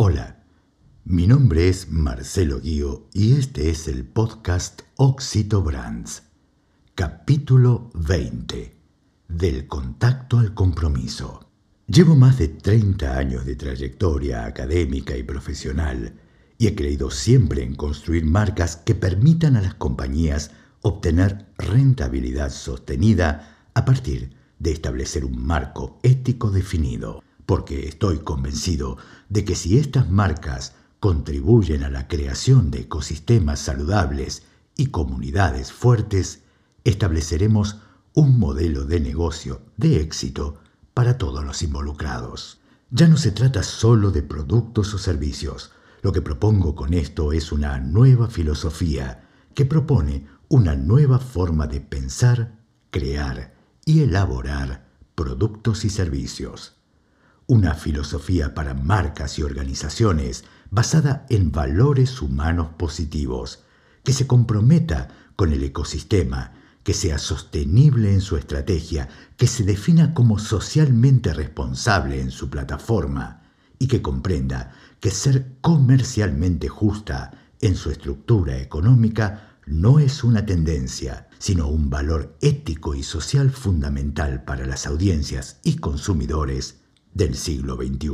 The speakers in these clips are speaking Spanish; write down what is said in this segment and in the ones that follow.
Hola, mi nombre es Marcelo Guío y este es el podcast Oxito Brands, capítulo 20, del contacto al compromiso. Llevo más de 30 años de trayectoria académica y profesional y he creído siempre en construir marcas que permitan a las compañías obtener rentabilidad sostenida a partir de establecer un marco ético definido porque estoy convencido de que si estas marcas contribuyen a la creación de ecosistemas saludables y comunidades fuertes, estableceremos un modelo de negocio de éxito para todos los involucrados. Ya no se trata solo de productos o servicios. Lo que propongo con esto es una nueva filosofía que propone una nueva forma de pensar, crear y elaborar productos y servicios una filosofía para marcas y organizaciones basada en valores humanos positivos, que se comprometa con el ecosistema, que sea sostenible en su estrategia, que se defina como socialmente responsable en su plataforma y que comprenda que ser comercialmente justa en su estructura económica no es una tendencia, sino un valor ético y social fundamental para las audiencias y consumidores del siglo XXI.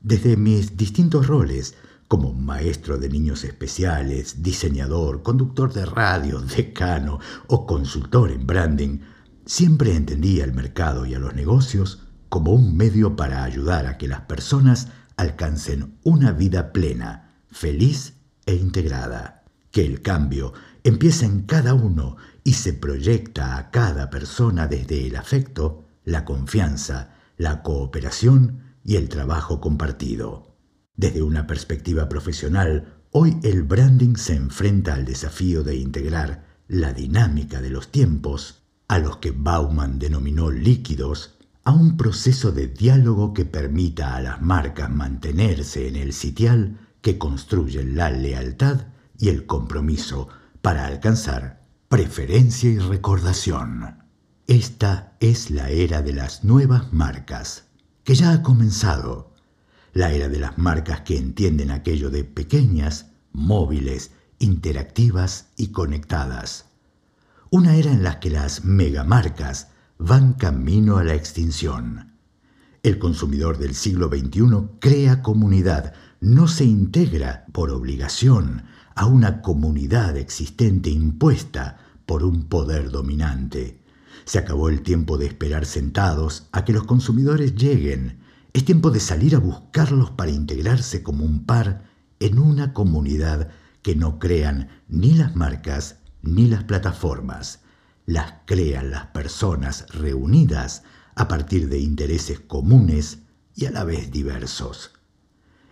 Desde mis distintos roles, como maestro de niños especiales, diseñador, conductor de radio, decano o consultor en branding, siempre entendí al mercado y a los negocios como un medio para ayudar a que las personas alcancen una vida plena, feliz e integrada. Que el cambio empieza en cada uno y se proyecta a cada persona desde el afecto, la confianza, la cooperación y el trabajo compartido. Desde una perspectiva profesional, hoy el branding se enfrenta al desafío de integrar la dinámica de los tiempos, a los que Bauman denominó líquidos, a un proceso de diálogo que permita a las marcas mantenerse en el sitial que construye la lealtad y el compromiso para alcanzar preferencia y recordación. Esta es la era de las nuevas marcas, que ya ha comenzado. La era de las marcas que entienden aquello de pequeñas, móviles, interactivas y conectadas. Una era en la que las megamarcas van camino a la extinción. El consumidor del siglo XXI crea comunidad, no se integra por obligación a una comunidad existente impuesta por un poder dominante. Se acabó el tiempo de esperar sentados a que los consumidores lleguen. Es tiempo de salir a buscarlos para integrarse como un par en una comunidad que no crean ni las marcas ni las plataformas. Las crean las personas reunidas a partir de intereses comunes y a la vez diversos.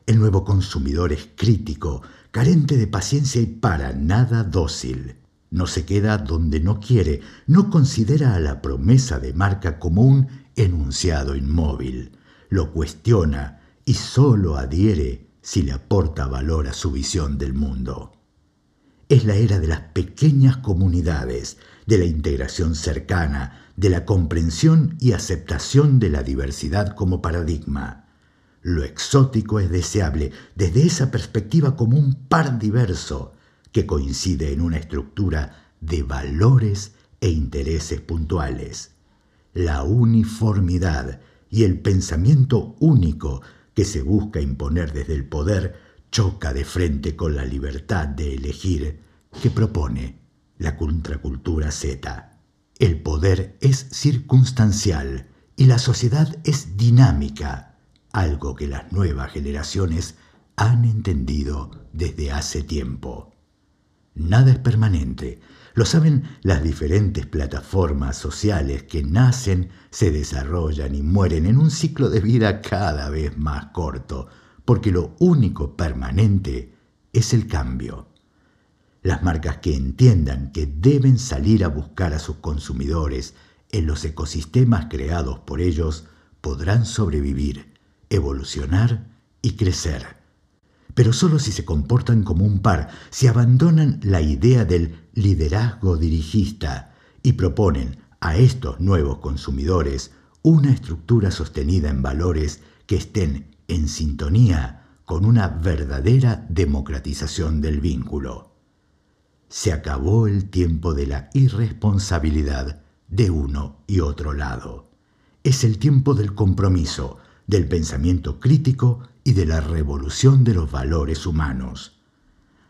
El nuevo consumidor es crítico, carente de paciencia y para nada dócil. No se queda donde no quiere, no considera a la promesa de marca como un enunciado inmóvil, lo cuestiona y sólo adhiere si le aporta valor a su visión del mundo. Es la era de las pequeñas comunidades, de la integración cercana, de la comprensión y aceptación de la diversidad como paradigma. Lo exótico es deseable desde esa perspectiva como un par diverso, que coincide en una estructura de valores e intereses puntuales. La uniformidad y el pensamiento único que se busca imponer desde el poder choca de frente con la libertad de elegir que propone la contracultura Z. El poder es circunstancial y la sociedad es dinámica, algo que las nuevas generaciones han entendido desde hace tiempo. Nada es permanente. Lo saben las diferentes plataformas sociales que nacen, se desarrollan y mueren en un ciclo de vida cada vez más corto, porque lo único permanente es el cambio. Las marcas que entiendan que deben salir a buscar a sus consumidores en los ecosistemas creados por ellos podrán sobrevivir, evolucionar y crecer pero solo si se comportan como un par, si abandonan la idea del liderazgo dirigista y proponen a estos nuevos consumidores una estructura sostenida en valores que estén en sintonía con una verdadera democratización del vínculo. Se acabó el tiempo de la irresponsabilidad de uno y otro lado. Es el tiempo del compromiso, del pensamiento crítico y de la revolución de los valores humanos.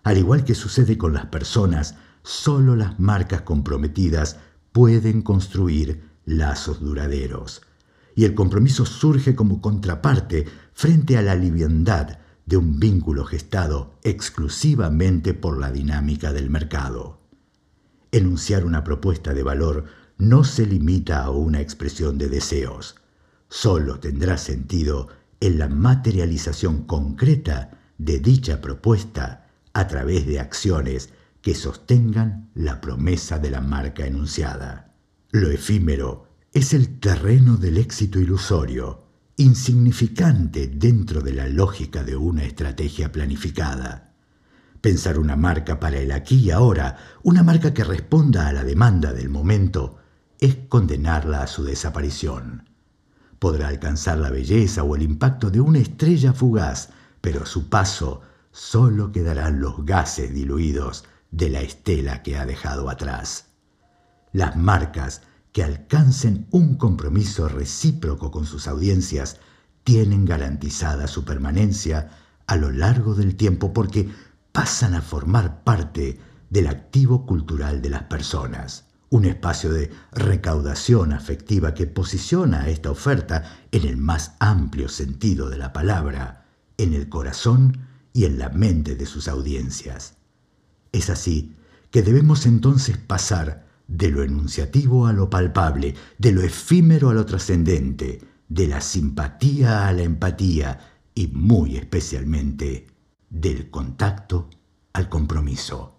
Al igual que sucede con las personas, solo las marcas comprometidas pueden construir lazos duraderos. Y el compromiso surge como contraparte frente a la liviandad de un vínculo gestado exclusivamente por la dinámica del mercado. Enunciar una propuesta de valor no se limita a una expresión de deseos, solo tendrá sentido en la materialización concreta de dicha propuesta a través de acciones que sostengan la promesa de la marca enunciada. Lo efímero es el terreno del éxito ilusorio insignificante dentro de la lógica de una estrategia planificada. Pensar una marca para el aquí y ahora, una marca que responda a la demanda del momento, es condenarla a su desaparición. Podrá alcanzar la belleza o el impacto de una estrella fugaz, pero a su paso solo quedarán los gases diluidos de la estela que ha dejado atrás. Las marcas que alcancen un compromiso recíproco con sus audiencias tienen garantizada su permanencia a lo largo del tiempo porque pasan a formar parte del activo cultural de las personas, un espacio de recaudación afectiva que posiciona a esta oferta en el más amplio sentido de la palabra, en el corazón y en la mente de sus audiencias. Es así que debemos entonces pasar de lo enunciativo a lo palpable, de lo efímero a lo trascendente, de la simpatía a la empatía y muy especialmente del contacto al compromiso.